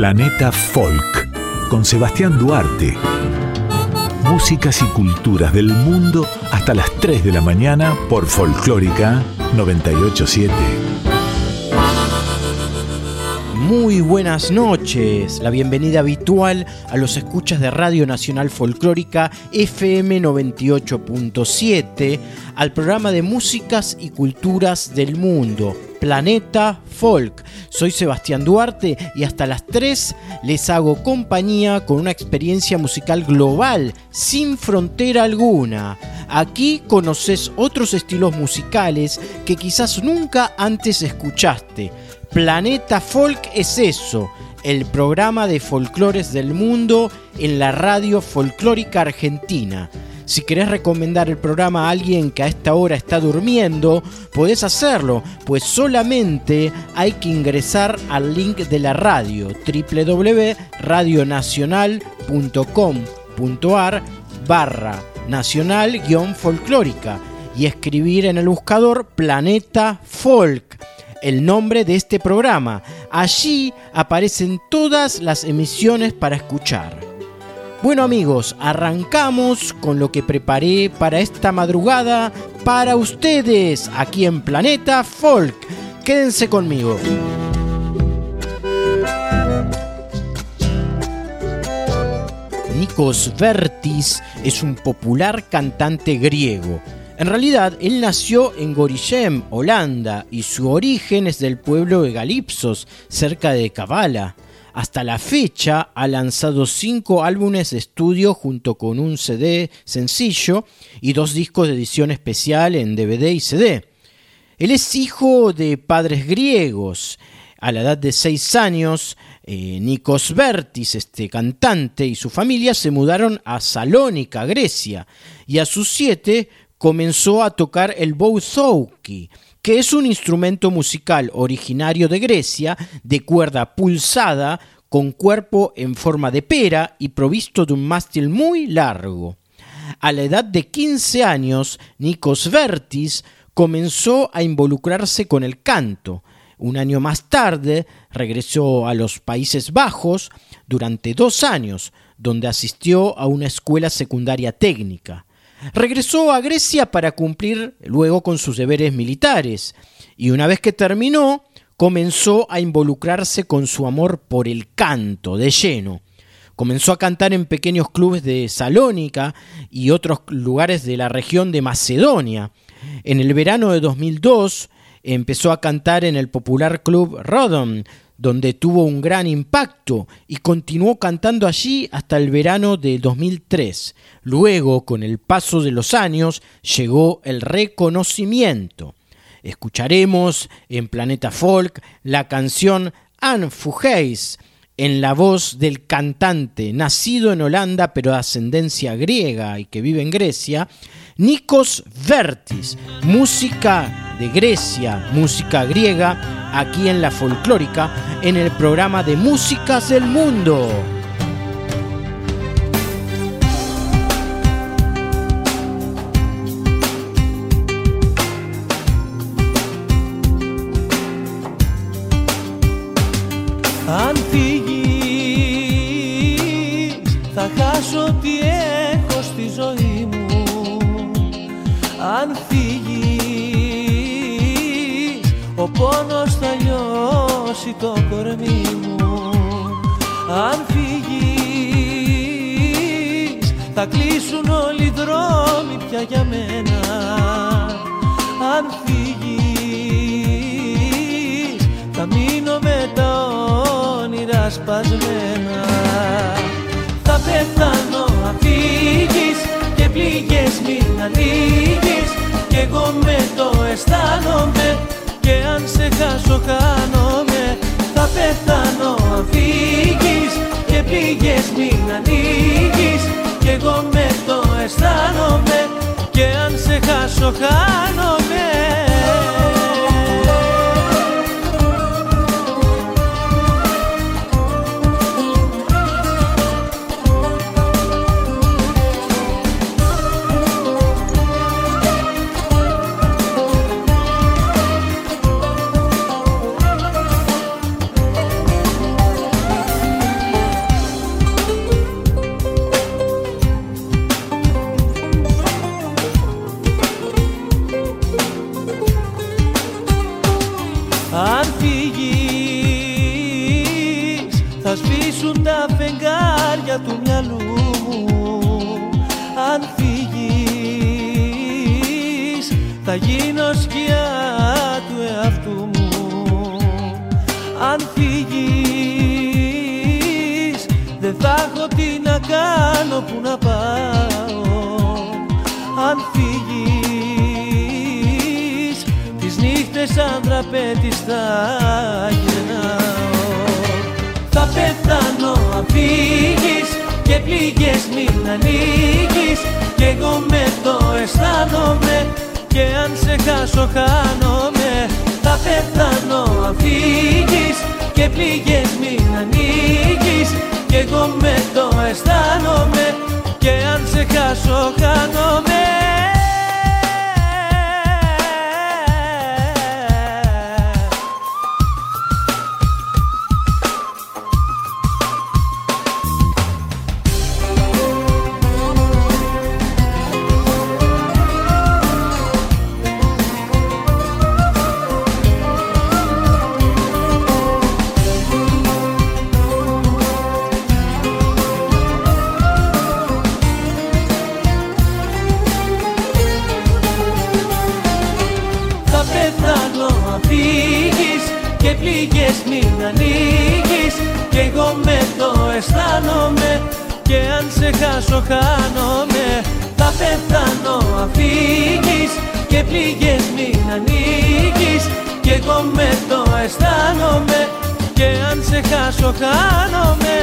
Planeta Folk con Sebastián Duarte. Músicas y culturas del mundo hasta las 3 de la mañana por Folclórica 987. Muy buenas noches, la bienvenida habitual a los escuchas de Radio Nacional Folclórica FM 98.7, al programa de músicas y culturas del mundo, Planeta Folk. Soy Sebastián Duarte y hasta las 3 les hago compañía con una experiencia musical global, sin frontera alguna. Aquí conoces otros estilos musicales que quizás nunca antes escuchaste Planeta Folk es eso, el programa de folclores del mundo en la radio folclórica argentina. Si querés recomendar el programa a alguien que a esta hora está durmiendo, podés hacerlo, pues solamente hay que ingresar al link de la radio www.radionacional.com.ar barra nacional-folclórica y escribir en el buscador Planeta Folk el nombre de este programa. Allí aparecen todas las emisiones para escuchar. Bueno amigos, arrancamos con lo que preparé para esta madrugada para ustedes aquí en Planeta Folk. Quédense conmigo. Nikos Vertis es un popular cantante griego en realidad, él nació en Gorizem, Holanda, y su origen es del pueblo de Galipsos, cerca de Kavala. Hasta la fecha ha lanzado cinco álbumes de estudio junto con un CD sencillo y dos discos de edición especial en DVD y CD. Él es hijo de padres griegos. A la edad de seis años, eh, Nikos Vertis, este cantante, y su familia se mudaron a Salónica, Grecia, y a sus siete comenzó a tocar el bouzouki, que es un instrumento musical originario de Grecia de cuerda pulsada con cuerpo en forma de pera y provisto de un mástil muy largo. A la edad de 15 años, Nikos Vertis comenzó a involucrarse con el canto. Un año más tarde regresó a los Países Bajos durante dos años, donde asistió a una escuela secundaria técnica. Regresó a Grecia para cumplir luego con sus deberes militares y una vez que terminó comenzó a involucrarse con su amor por el canto de lleno. Comenzó a cantar en pequeños clubes de Salónica y otros lugares de la región de Macedonia. En el verano de 2002 empezó a cantar en el popular club Rodon, donde tuvo un gran impacto y continuó cantando allí hasta el verano de 2003. Luego, con el paso de los años, llegó el reconocimiento. Escucharemos en Planeta Folk la canción Anfugeis, en la voz del cantante, nacido en Holanda pero de ascendencia griega y que vive en Grecia, Nikos Vertis, música de Grecia, música griega, aquí en la folclórica, en el programa de Músicas del Mundo. Σε χάσω χάνομαι θα πεθάνω αν φύγεις και πήγες μην ανοίγεις. Κι εγώ με το αισθάνομαι. Και αν σε χάσω χάνομαι μάτια του μυαλού μου. Αν φύγεις θα γίνω σκιά του εαυτού μου. Αν φύγεις δεν θα έχω τι να κάνω που να πάω. Αν φύγεις τις νύχτες σαν τραπέτης θα γυρνάω. θα πεθάνω αν φύγεις και πληγές μην ανοίγεις. Κι εγώ με το αισθάνομαι και αν σε χάσω χάνομαι. Θα πεθάνω αν φύγεις και πληγές μην ανοίγεις. Κι εγώ με το αισθάνομαι και αν σε χάσω χάνομαι χάσω χάνομαι. Θα πεθάνω αφήγεις και πληγές μην ανοίγεις Κι εγώ με το αισθάνομαι. Και αν σε χάσω χάνομαι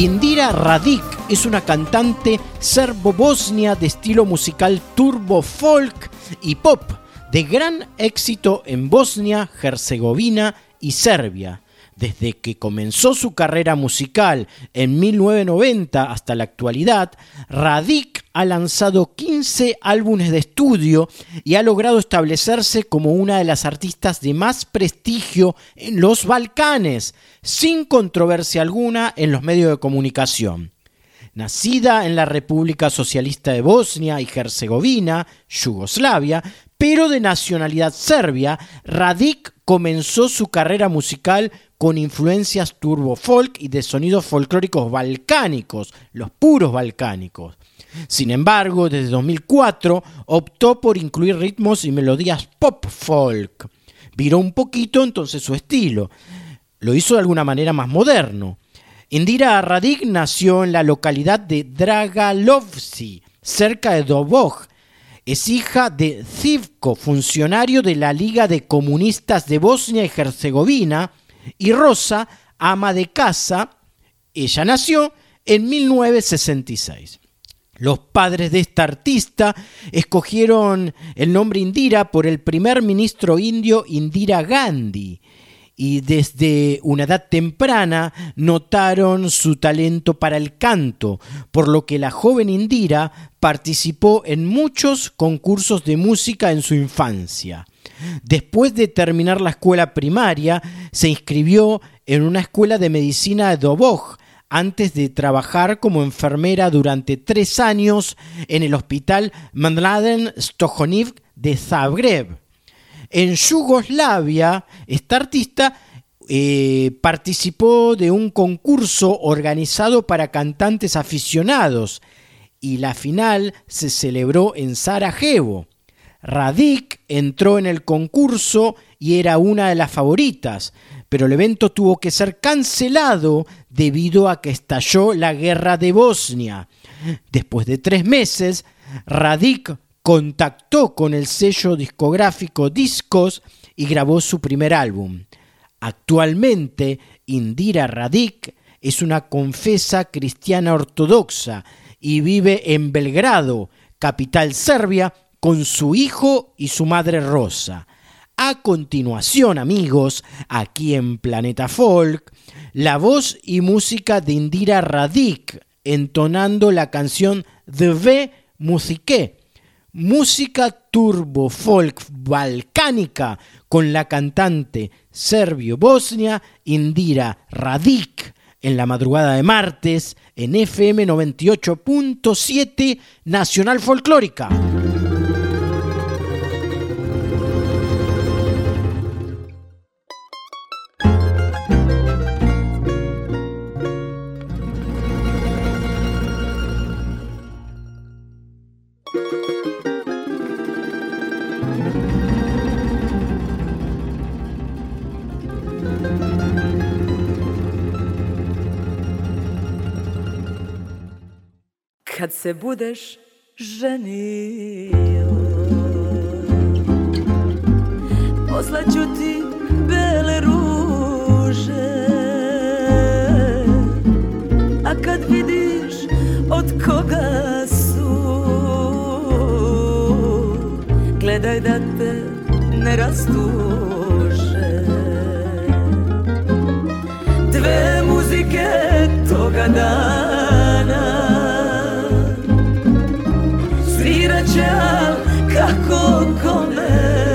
Indira Radik es una cantante serbo-bosnia de estilo musical turbo folk y pop de gran éxito en Bosnia, Herzegovina y Serbia. Desde que comenzó su carrera musical en 1990 hasta la actualidad, Radik ha lanzado 15 álbumes de estudio y ha logrado establecerse como una de las artistas de más prestigio en los Balcanes, sin controversia alguna en los medios de comunicación. Nacida en la República Socialista de Bosnia y Herzegovina, Yugoslavia, pero de nacionalidad serbia, Radik comenzó su carrera musical con influencias turbo folk y de sonidos folclóricos balcánicos, los puros balcánicos. Sin embargo, desde 2004 optó por incluir ritmos y melodías pop folk. Viró un poquito entonces su estilo. Lo hizo de alguna manera más moderno. Indira Radik nació en la localidad de Dragalovci, cerca de Doboj. Es hija de Zivko, funcionario de la Liga de Comunistas de Bosnia y Herzegovina, y Rosa, ama de casa, ella nació en 1966. Los padres de esta artista escogieron el nombre Indira por el primer ministro indio Indira Gandhi y desde una edad temprana notaron su talento para el canto, por lo que la joven Indira participó en muchos concursos de música en su infancia. Después de terminar la escuela primaria, se inscribió en una escuela de medicina de Doboj, antes de trabajar como enfermera durante tres años en el hospital Mladen Stohoniv de Zagreb. En Yugoslavia, esta artista eh, participó de un concurso organizado para cantantes aficionados y la final se celebró en Sarajevo. Radik entró en el concurso y era una de las favoritas, pero el evento tuvo que ser cancelado debido a que estalló la guerra de Bosnia. Después de tres meses, Radik contactó con el sello discográfico Discos y grabó su primer álbum. Actualmente, Indira Radik es una confesa cristiana ortodoxa y vive en Belgrado, capital serbia, con su hijo y su madre Rosa. A continuación, amigos, aquí en Planeta Folk, la voz y música de Indira Radik, entonando la canción V Musique, música turbo folk balcánica con la cantante serbio-bosnia Indira Radic en la madrugada de martes en FM 98.7 Nacional Folclórica. Se budeš ženio Poslaću ti bele ruže. A kad vidiš od koga su Gledaj da te ne rastuže. Dve muzike toga dana coco comer.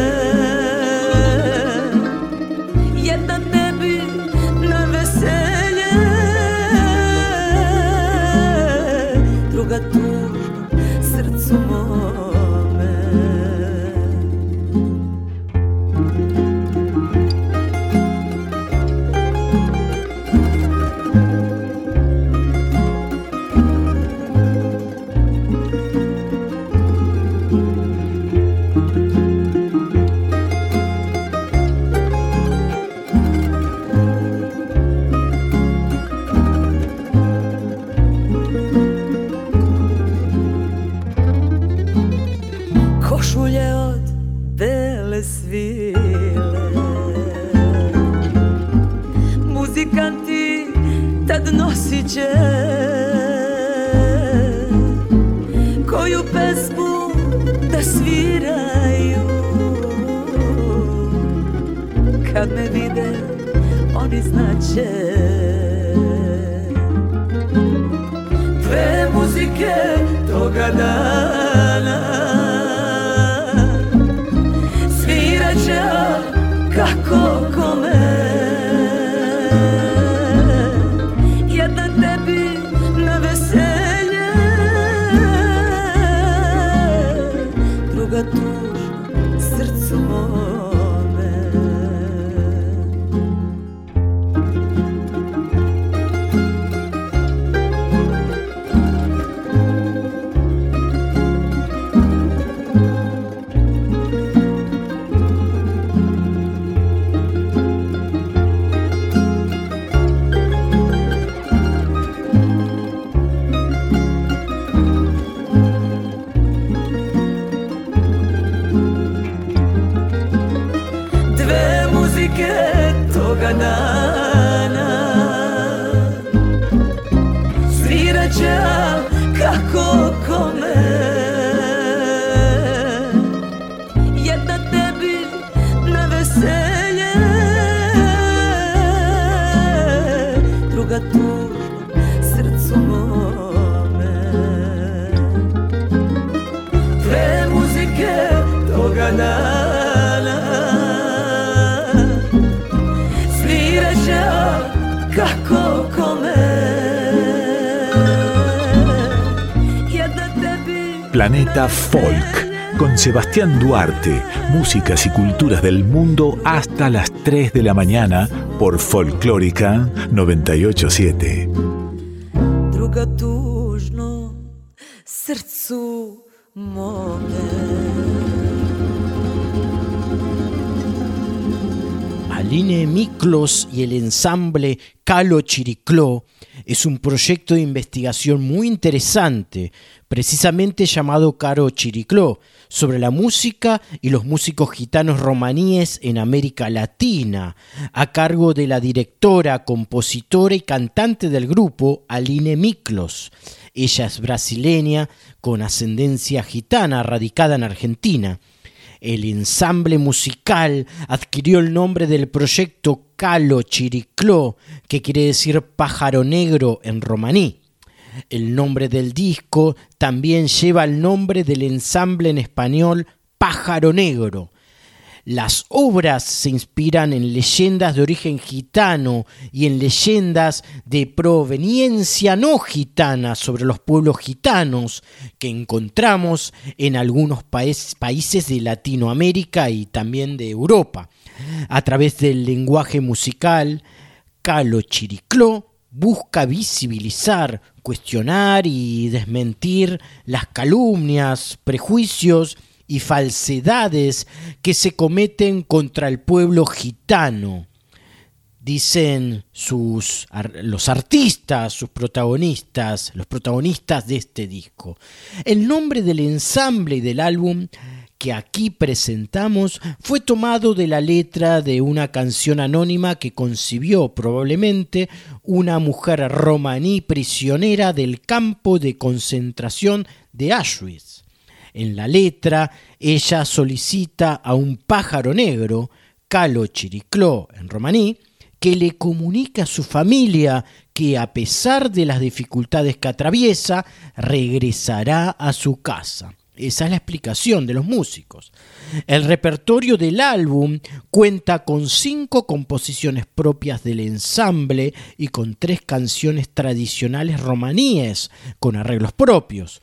ga tužno srcu mome Te muzike toga dana Sviraće kako kome Planeta Folk. Con Sebastián Duarte, músicas y culturas del mundo hasta las 3 de la mañana por Folclórica 987. Druga tužno srcu mome. Aline Miklos y el ensamble Calo Chiricló es un proyecto de investigación muy interesante precisamente llamado Caro Chiricló, sobre la música y los músicos gitanos romaníes en América Latina, a cargo de la directora, compositora y cantante del grupo, Aline Miklos. Ella es brasileña con ascendencia gitana radicada en Argentina. El ensamble musical adquirió el nombre del proyecto Calo Chiricló, que quiere decir pájaro negro en romaní. El nombre del disco también lleva el nombre del ensamble en español Pájaro Negro, las obras se inspiran en leyendas de origen gitano y en leyendas de proveniencia no gitana sobre los pueblos gitanos que encontramos en algunos países de Latinoamérica y también de Europa. A través del lenguaje musical, Calo Chiricló busca visibilizar, cuestionar y desmentir las calumnias, prejuicios y falsedades que se cometen contra el pueblo gitano. Dicen sus, los artistas, sus protagonistas, los protagonistas de este disco. El nombre del ensamble y del álbum que aquí presentamos fue tomado de la letra de una canción anónima que concibió probablemente una mujer romaní prisionera del campo de concentración de Auschwitz. En la letra, ella solicita a un pájaro negro, Calo Chiricló en romaní, que le comunique a su familia que a pesar de las dificultades que atraviesa, regresará a su casa. Esa es la explicación de los músicos. El repertorio del álbum cuenta con cinco composiciones propias del ensamble y con tres canciones tradicionales romaníes con arreglos propios.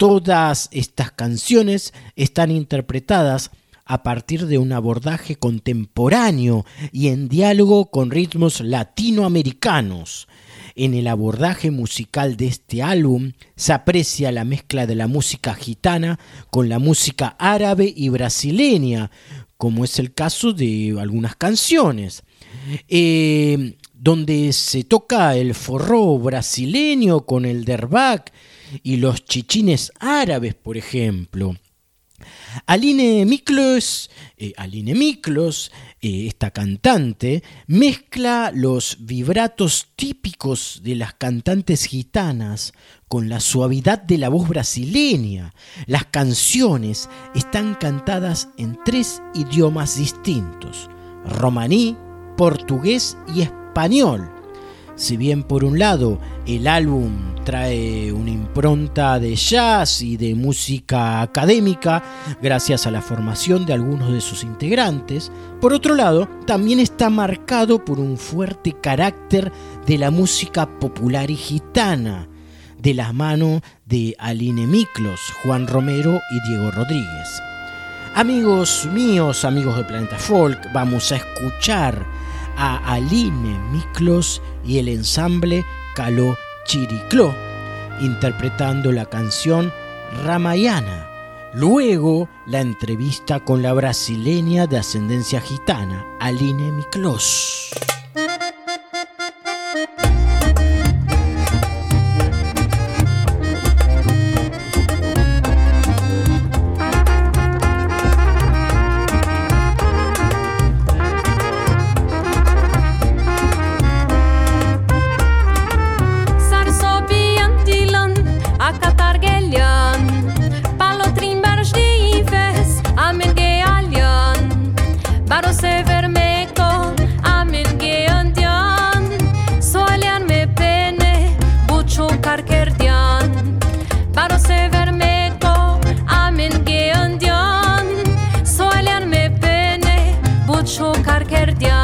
Todas estas canciones están interpretadas a partir de un abordaje contemporáneo y en diálogo con ritmos latinoamericanos. En el abordaje musical de este álbum se aprecia la mezcla de la música gitana con la música árabe y brasileña, como es el caso de algunas canciones. Eh, donde se toca el forró brasileño con el derbac y los chichines árabes, por ejemplo. Aline Miklos, eh, Aline Miklos eh, esta cantante, mezcla los vibratos típicos de las cantantes gitanas con la suavidad de la voz brasileña. Las canciones están cantadas en tres idiomas distintos, romaní, portugués y español si bien por un lado el álbum trae una impronta de jazz y de música académica gracias a la formación de algunos de sus integrantes, por otro lado también está marcado por un fuerte carácter de la música popular y gitana, de la mano de Aline Miklos, Juan Romero y Diego Rodríguez. Amigos míos, amigos de Planeta Folk, vamos a escuchar a Aline Miklos y el ensamble Caló Chiricló, interpretando la canción Ramayana. Luego la entrevista con la brasileña de ascendencia gitana, Aline Miklos. chocar quer diabo.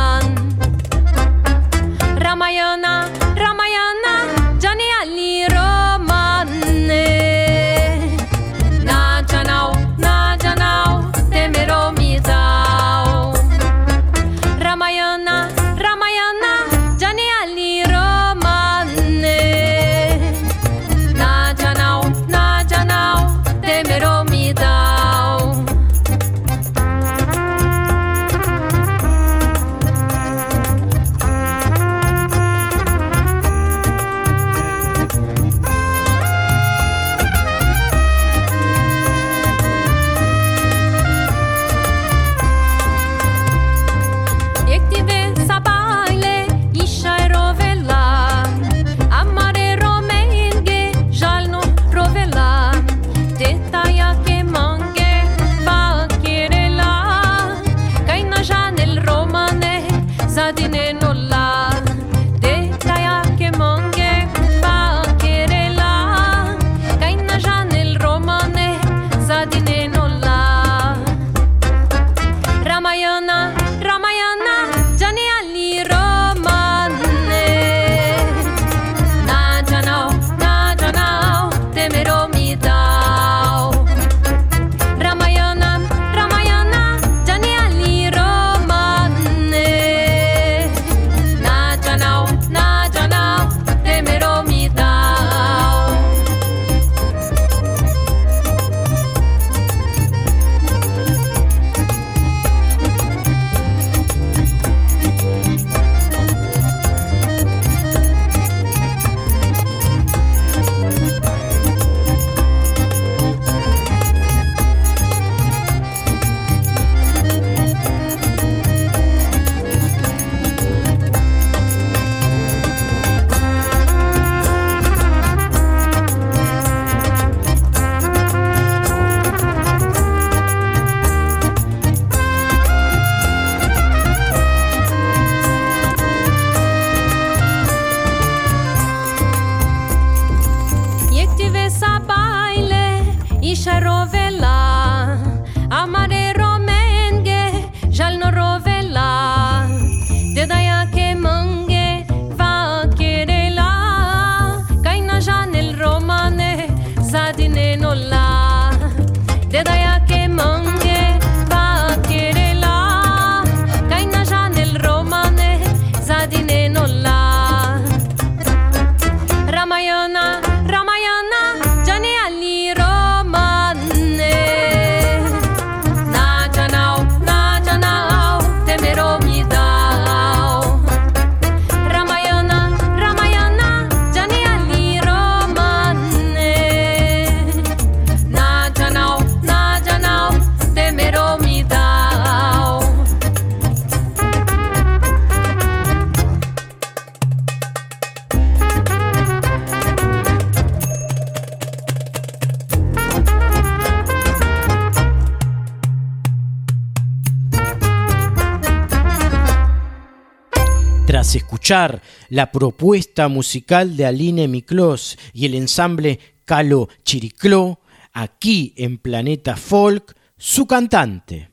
Tras escuchar la propuesta musical de Aline Miklos y el ensamble Calo Chiricló, aquí en Planeta Folk, su cantante.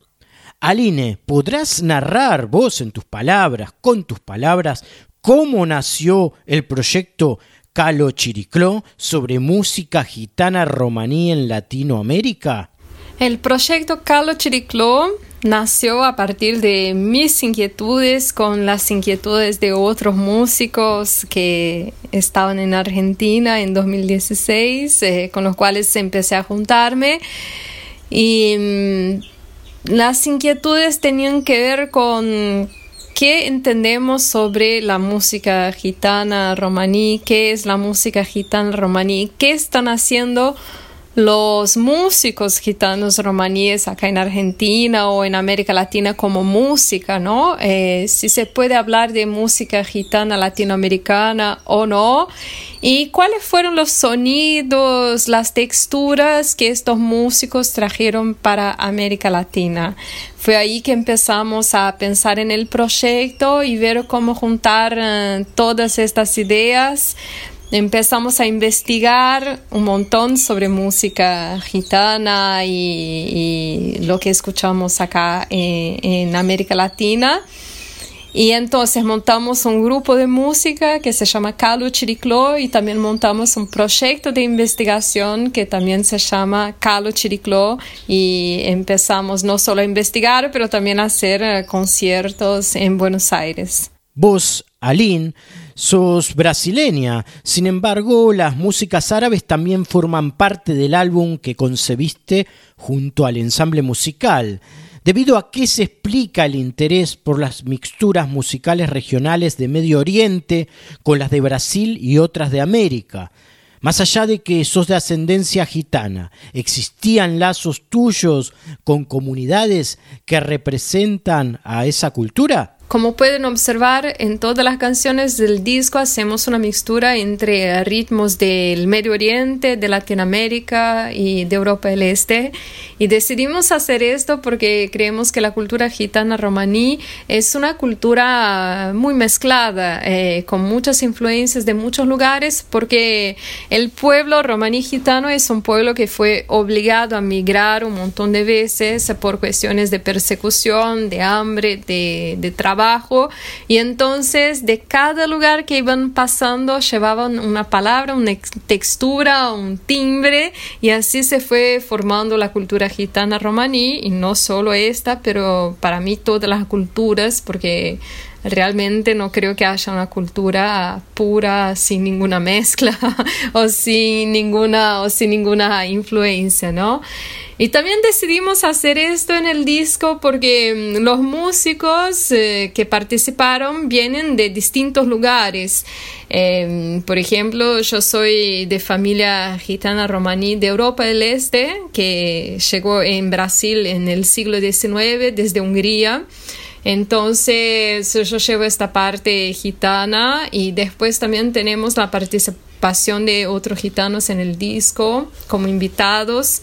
Aline, ¿podrás narrar vos en tus palabras, con tus palabras, cómo nació el proyecto Calo Chiricló sobre música gitana romaní en Latinoamérica? El proyecto Calo Chiricló nació a partir de mis inquietudes con las inquietudes de otros músicos que estaban en Argentina en 2016, eh, con los cuales empecé a juntarme. Y mm, las inquietudes tenían que ver con ¿Qué entendemos sobre la música gitana romaní? ¿Qué es la música gitana romaní? ¿Qué están haciendo los músicos gitanos romaníes acá en Argentina o en América Latina como música, ¿no? Eh, si se puede hablar de música gitana latinoamericana o no. Y cuáles fueron los sonidos, las texturas que estos músicos trajeron para América Latina. Fue ahí que empezamos a pensar en el proyecto y ver cómo juntar eh, todas estas ideas empezamos a investigar un montón sobre música gitana y, lo que escuchamos acá en, América Latina. Y entonces montamos un grupo de música que se llama Calo Chiricló y también montamos un proyecto de investigación que también se llama Calo Chiricló y empezamos no solo a investigar, pero también a hacer eh, conciertos en Buenos Aires. Vos, Aline, sos brasileña, sin embargo las músicas árabes también forman parte del álbum que concebiste junto al ensamble musical. ¿Debido a qué se explica el interés por las mixturas musicales regionales de Medio Oriente con las de Brasil y otras de América? Más allá de que sos de ascendencia gitana, ¿existían lazos tuyos con comunidades que representan a esa cultura? Como pueden observar, en todas las canciones del disco hacemos una mixtura entre ritmos del Medio Oriente, de Latinoamérica y de Europa del Este. Y decidimos hacer esto porque creemos que la cultura gitana romaní es una cultura muy mezclada, eh, con muchas influencias de muchos lugares, porque el pueblo romaní gitano es un pueblo que fue obligado a migrar un montón de veces por cuestiones de persecución, de hambre, de, de trabajo y entonces de cada lugar que iban pasando llevaban una palabra, una textura, un timbre y así se fue formando la cultura gitana romaní y no solo esta, pero para mí todas las culturas porque realmente no creo que haya una cultura pura sin ninguna mezcla o sin ninguna o sin ninguna influencia, ¿no? Y también decidimos hacer esto en el disco porque mm, los músicos eh, que participaron vienen de distintos lugares. Em, por ejemplo, yo soy de familia gitana romaní de Europa del Este, que llegó en Brasil en el siglo XIX desde Hungría. Entonces yo llevo esta parte gitana y después también tenemos la participación de otros gitanos en el disco como invitados.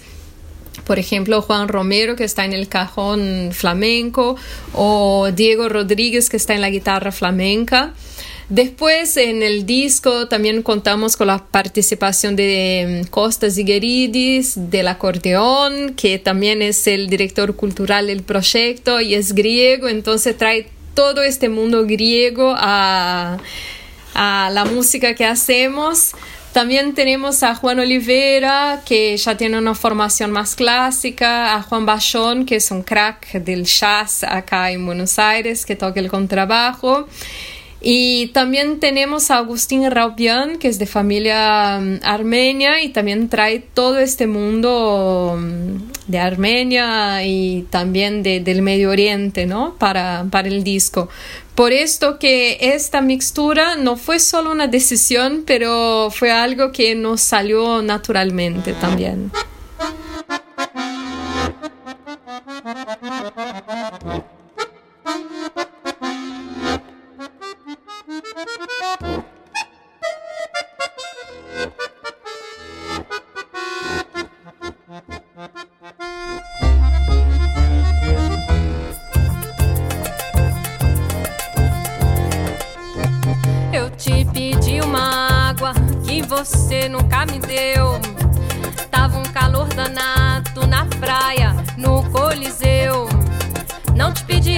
Por ejemplo, Juan Romero, que está en el cajón flamenco, o Diego Rodríguez, que está en la guitarra flamenca. Después en el disco también contamos con la participación de mm, Costas Igueridis del acordeón, que también es el director cultural del proyecto y es griego, entonces trae todo este mundo griego a, a la música que hacemos. También tenemos a Juan Olivera, que ya tiene una formación más clásica, a Juan Bachón, que es un crack del jazz acá en Buenos Aires, que toca el contrabajo. Y también tenemos a Agustín Raupian, que es de familia mm, armenia y también trae todo este mundo mm, de Armenia y también de, del Medio Oriente, ¿no? Para, para el disco. Por esto que esta mixtura no fue solo una decisión, pero fue algo que nos salió naturalmente también.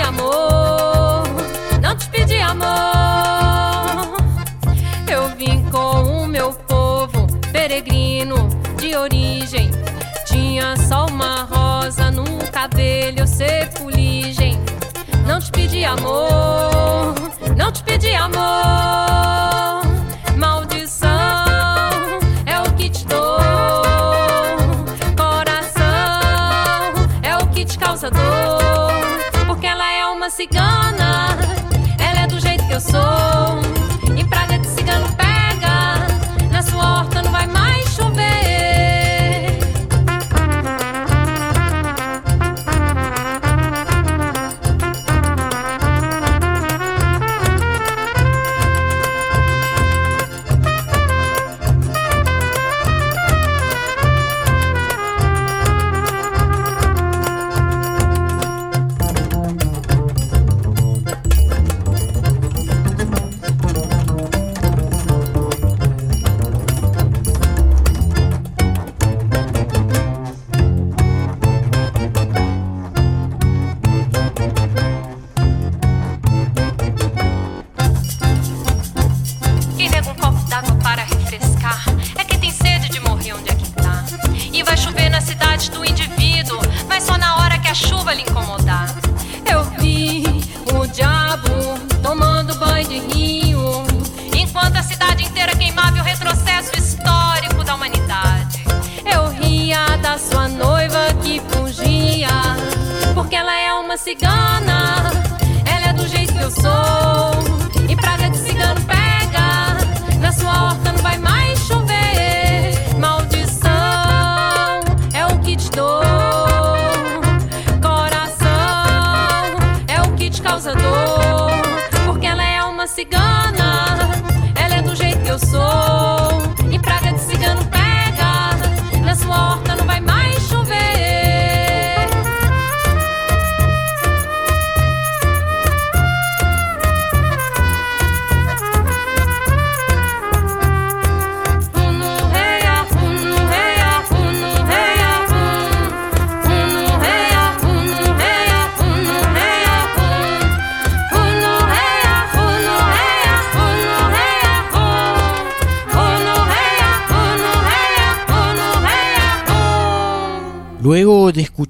Amor, não te pedi amor. Eu vim com o meu povo, peregrino de origem. Tinha só uma rosa no cabelo, ser fuligem. Não te pedi amor, não te pedi amor.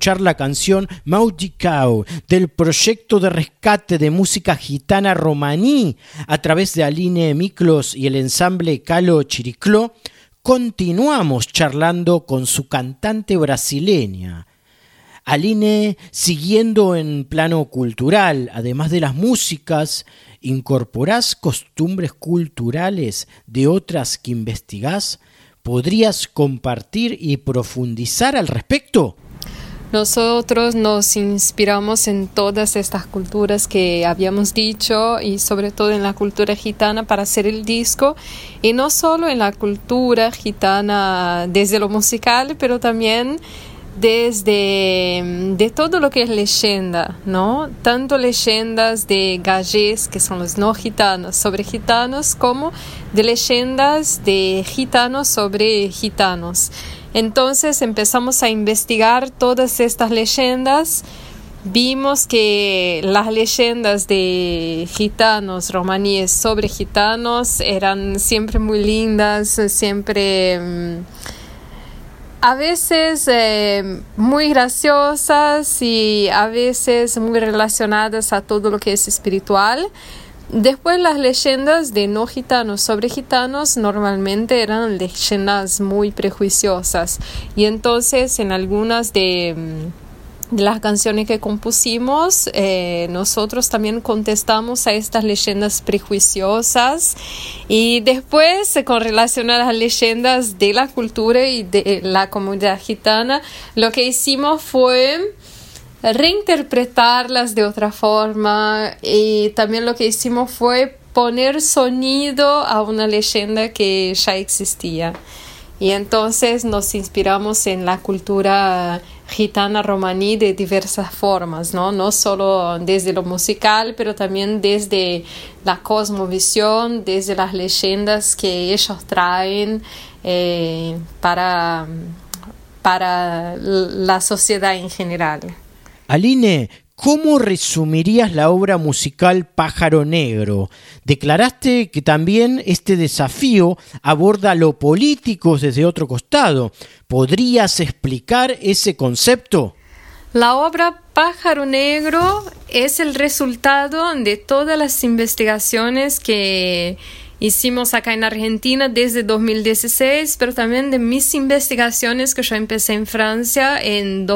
Escuchar la canción Mauticao del proyecto de rescate de música gitana romaní a través de Aline Miklos y el ensamble Calo Chiricló, continuamos charlando con su cantante brasileña. Aline, siguiendo en plano cultural, además de las músicas, ¿incorporás costumbres culturales de otras que investigás? ¿Podrías compartir y profundizar al respecto? Nosotros nos inspiramos en todas estas culturas que habíamos dicho y sobre todo en la cultura gitana para hacer el disco y no solo en la cultura gitana desde lo musical, pero también desde de todo lo que es leyenda, ¿no? Tanto leyendas de gallés, que son los no gitanos, sobre gitanos, como de leyendas de gitanos sobre gitanos. Entonces empezamos a investigar todas estas leyendas. Vimos que las leyendas de gitanos romaníes sobre gitanos eran siempre muy lindas, siempre mm, a veces eh, muy graciosas y a veces muy relacionadas a todo lo que es espiritual. Después las leyendas de no gitanos sobre gitanos normalmente eran leyendas muy prejuiciosas. Y entonces en algunas de, mm, las canciones que compusimos eh, nosotros también contestamos a estas leyendas prejuiciosas. Y después eh, con relación a las leyendas de la cultura y de la comunidad gitana lo que hicimos fue reinterpretarlas de otra forma y también lo que hicimos fue poner sonido a una leyenda que ya existía. Y entonces nos inspiramos en la cultura gitana romaní de diversas formas, ¿no? no solo desde lo musical, pero también desde la cosmovisión, desde las leyendas que ellos traen eh, para, para la sociedad en general. Aline, ¿Cómo resumirías la obra musical Pájaro Negro? Declaraste que también este desafío aborda lo político desde otro costado. ¿Podrías explicar ese concepto? La obra Pájaro Negro es el resultado de todas las investigaciones que hicimos acá en Argentina desde 2016, pero también de mis investigaciones que yo empecé en Francia en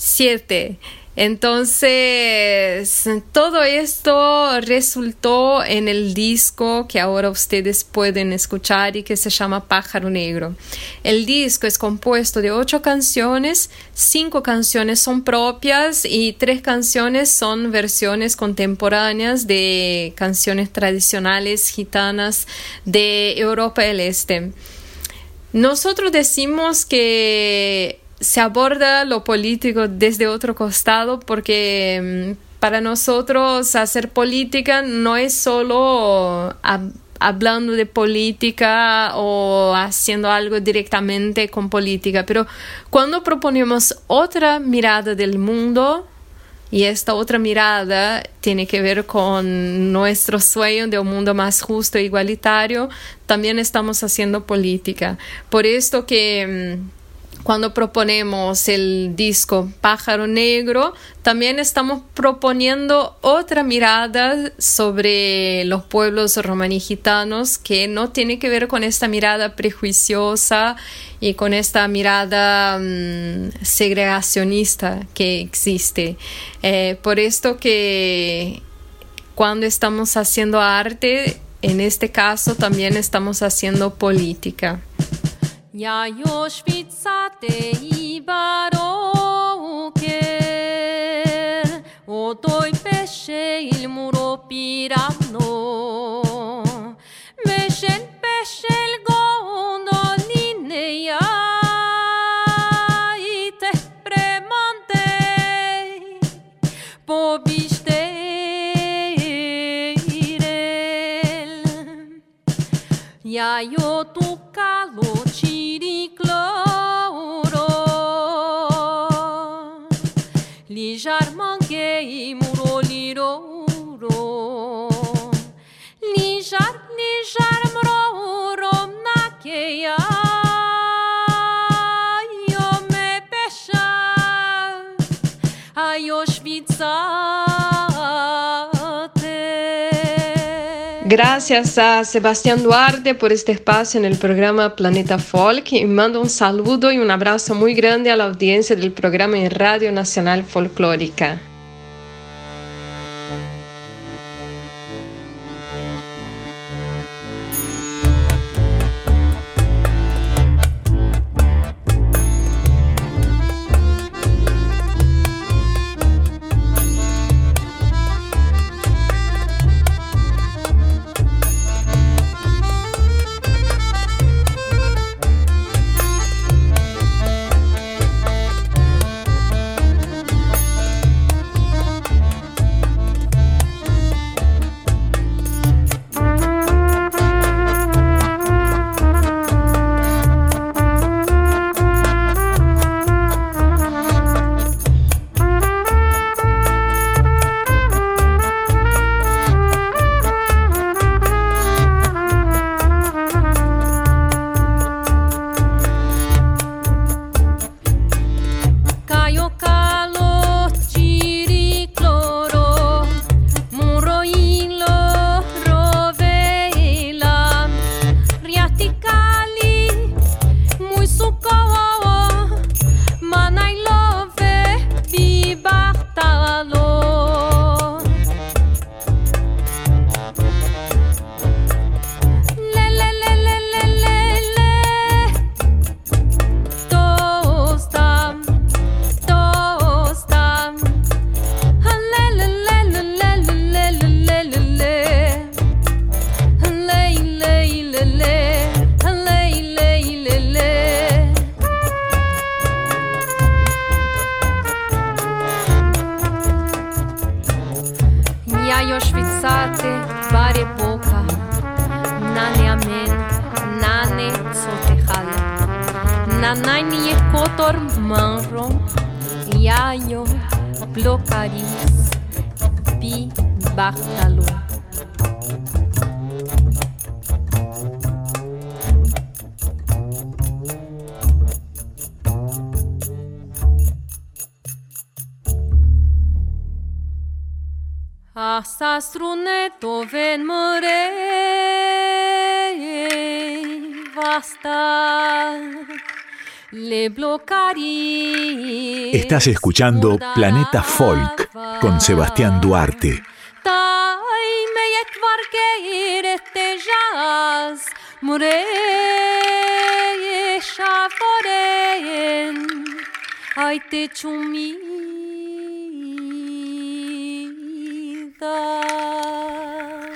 2007. Entonces, todo esto resultó en el disco que ahora ustedes pueden escuchar y que se llama Pájaro Negro. El disco es compuesto de ocho canciones, cinco canciones son propias y tres canciones son versiones contemporáneas de canciones tradicionales gitanas de Europa del Este. Nosotros decimos que se aborda lo político desde otro costado porque mm, para nosotros hacer política no es solo hablando de política o haciendo algo directamente con política, pero cuando proponemos otra mirada del mundo, y esta otra mirada tiene que ver con nuestro sueño de un mundo más justo e igualitario, también estamos haciendo política. Por esto que mm, cuando proponemos el disco Pájaro Negro, también estamos proponiendo otra mirada sobre los pueblos romaní gitanos que no tiene que ver con esta mirada prejuiciosa y con esta mirada mm, segregacionista que existe. Eh, por esto que cuando estamos haciendo arte, en este caso también estamos haciendo política. 야요시비사 때이바로우겔 오도이 빼셰 일무로 삐람노 메셴 빼셰 고노니네야 이테 프레만테 보비스테 이렐 야요 또 Gracias a Sebastián Duarte por este espacio en el programa Planeta Folk y mando un saludo y un abrazo muy grande a la audiencia del programa en Radio Nacional Folclórica. Estás escuchando Planeta Folk con Sebastián Duarte.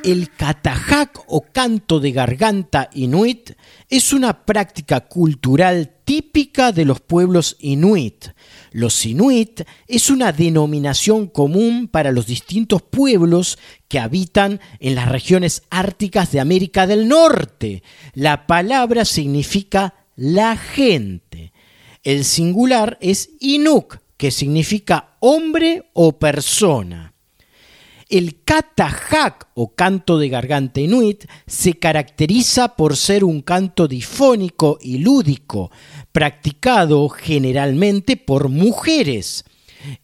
El katajak o canto de garganta inuit es una práctica cultural típica de los pueblos inuit. Los inuit es una denominación común para los distintos pueblos que habitan en las regiones árticas de América del Norte. La palabra significa la gente. El singular es inuk, que significa hombre o persona. El katajak o canto de garganta inuit se caracteriza por ser un canto difónico y lúdico, practicado generalmente por mujeres.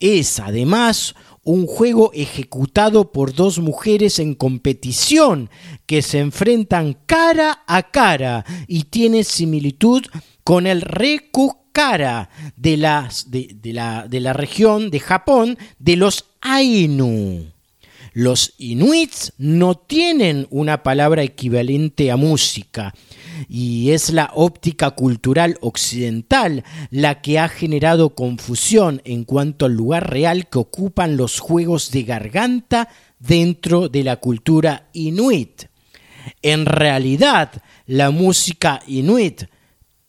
Es además un juego ejecutado por dos mujeres en competición que se enfrentan cara a cara y tiene similitud con el rekukara de, las- de la, de la región de Japón de los Ainu. Los inuits no tienen una palabra equivalente a música y es la óptica cultural occidental la que ha generado confusión en cuanto al lugar real que ocupan los juegos de garganta dentro de la cultura inuit. En realidad, la música inuit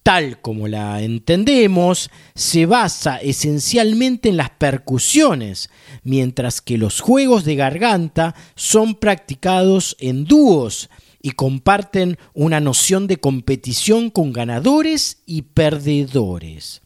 tal como la entendemos, se basa esencialmente en las percusiones, mientras que los juegos de garganta son practicados en dúos y comparten una noción de competición con ganadores y perdedores.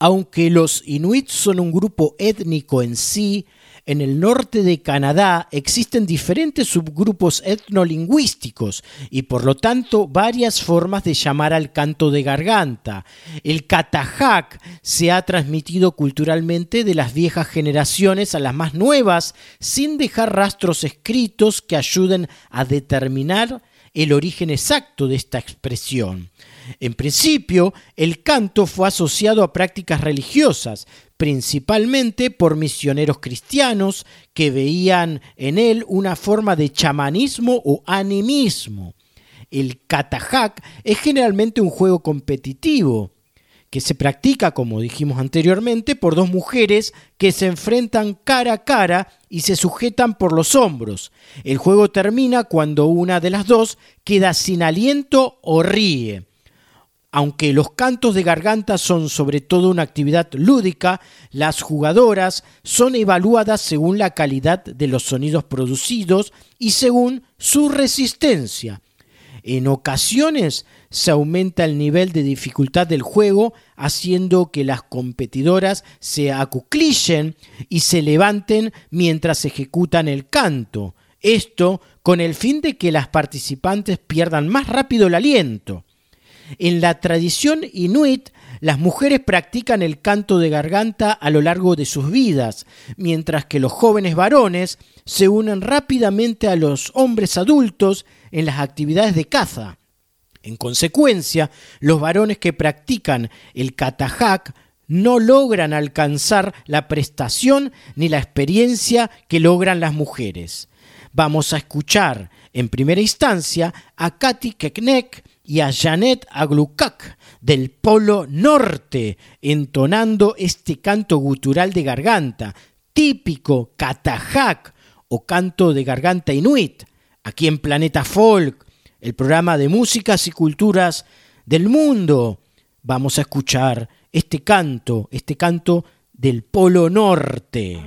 Aunque los inuits son un grupo étnico en sí, en el norte de Canadá existen diferentes subgrupos etnolingüísticos y por lo tanto varias formas de llamar al canto de garganta. El katajak se ha transmitido culturalmente de las viejas generaciones a las más nuevas sin dejar rastros escritos que ayuden a determinar el origen exacto de esta expresión. En principio, el canto fue asociado a prácticas religiosas, principalmente por misioneros cristianos que veían en él una forma de chamanismo o animismo. El katajak es generalmente un juego competitivo que se practica, como dijimos anteriormente, por dos mujeres que se enfrentan cara a cara y se sujetan por los hombros. El juego termina cuando una de las dos queda sin aliento o ríe. Aunque los cantos de garganta son sobre todo una actividad lúdica, las jugadoras son evaluadas según la calidad de los sonidos producidos y según su resistencia. En ocasiones se aumenta el nivel de dificultad del juego haciendo que las competidoras se acuclillen y se levanten mientras ejecutan el canto. Esto con el fin de que las participantes pierdan más rápido el aliento. En la tradición inuit, las mujeres practican el canto de garganta a lo largo de sus vidas, mientras que los jóvenes varones se unen rápidamente a los hombres adultos en las actividades de caza. En consecuencia, los varones que practican el katajak no logran alcanzar la prestación ni la experiencia que logran las mujeres. Vamos a escuchar en primera instancia a Katy Keknek y a Janet Aglukak del Polo Norte entonando este canto gutural de garganta, típico katajak o canto de garganta inuit, aquí en Planeta Folk, el programa de músicas y culturas del mundo. Vamos a escuchar este canto, este canto del Polo Norte.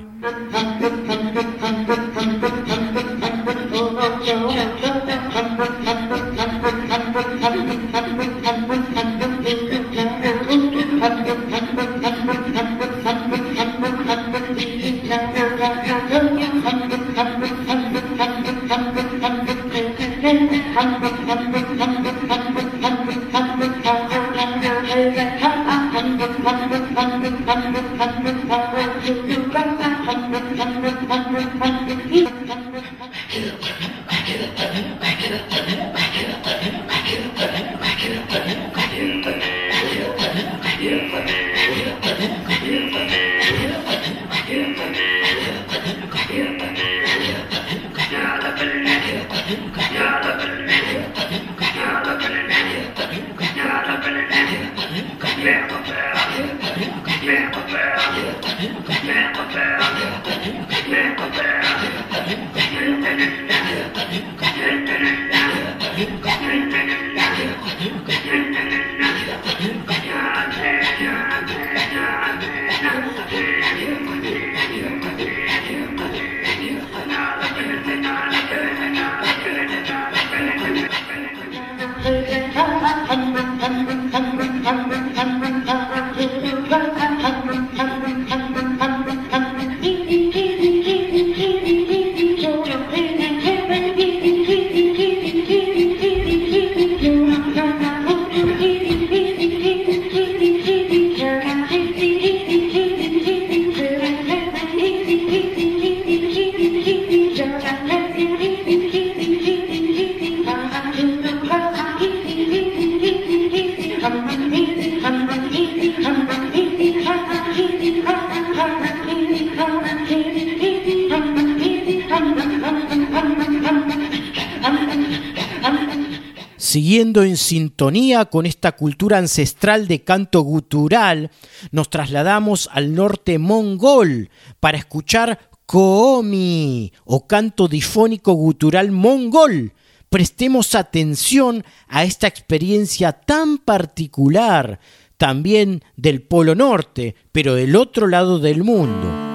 Con esta cultura ancestral de canto gutural, nos trasladamos al norte mongol para escuchar Koomi o canto difónico gutural mongol. Prestemos atención a esta experiencia tan particular, también del Polo Norte, pero del otro lado del mundo.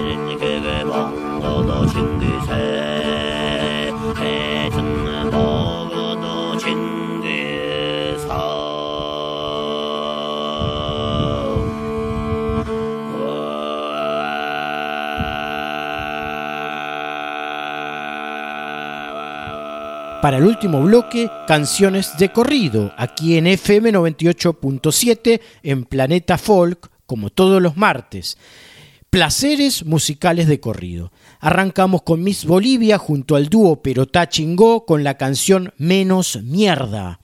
Para el último bloque, canciones de corrido, aquí en FM 98.7 en Planeta Folk, como todos los martes. Placeres musicales de corrido. Arrancamos con Miss Bolivia junto al dúo Perotá Chingó con la canción Menos Mierda.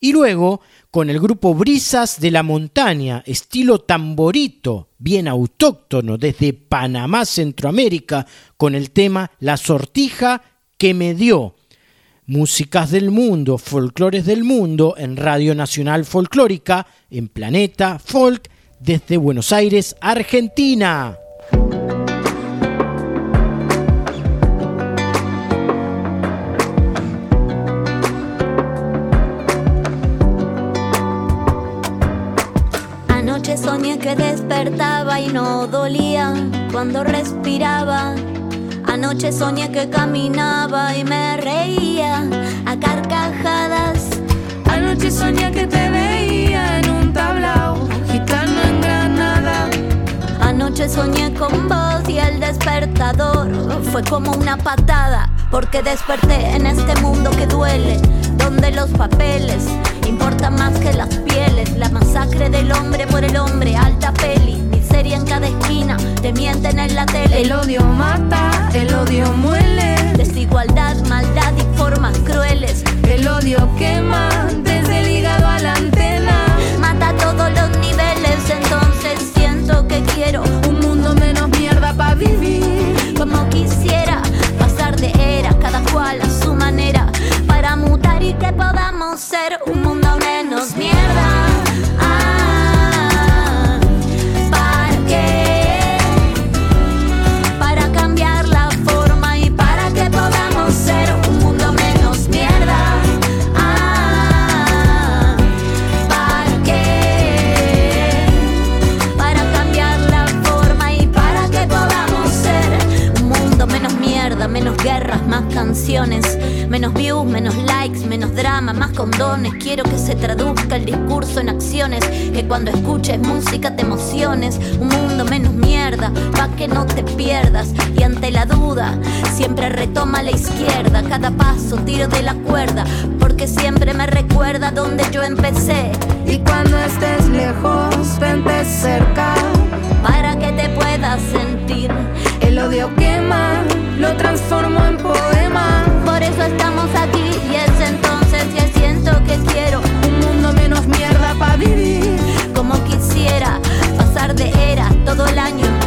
Y luego con el grupo Brisas de la Montaña, estilo tamborito, bien autóctono desde Panamá, Centroamérica, con el tema La sortija que me dio Músicas del Mundo, Folclores del Mundo en Radio Nacional Folclórica, en Planeta Folk, desde Buenos Aires, Argentina. Anoche soñé que despertaba y no dolía cuando respiraba Anoche soñé que caminaba y me reía a carcajadas. Anoche soñé que te veía en un tablao, gitano en Granada. Anoche soñé con vos y el despertador fue como una patada, porque desperté en este mundo que duele, donde los papeles importan más que las pieles, la masacre del hombre por el hombre, alta peli en cada esquina, te mienten en la tele. El odio mata, el odio muele. Desigualdad, maldad y formas crueles. El odio quema desde el hígado a la antena. Mata todos los niveles, entonces siento que quiero un mundo menos mierda para vivir. Como quisiera pasar de era, cada cual a su manera, para mutar y que podamos ser un mundo menos mierda. cuando escuches música te emociones, un mundo menos mierda, pa' que no te pierdas. Y ante la duda, siempre retoma la izquierda, cada paso tiro de la cuerda, porque siempre me recuerda donde yo empecé. Y cuando estés lejos, vente cerca, para que te puedas sentir. El odio quema, lo transformo en poema. Por eso estamos aquí y es entonces que siento que quiero un mundo menos mierda para vivir como quisiera pasar de era todo el año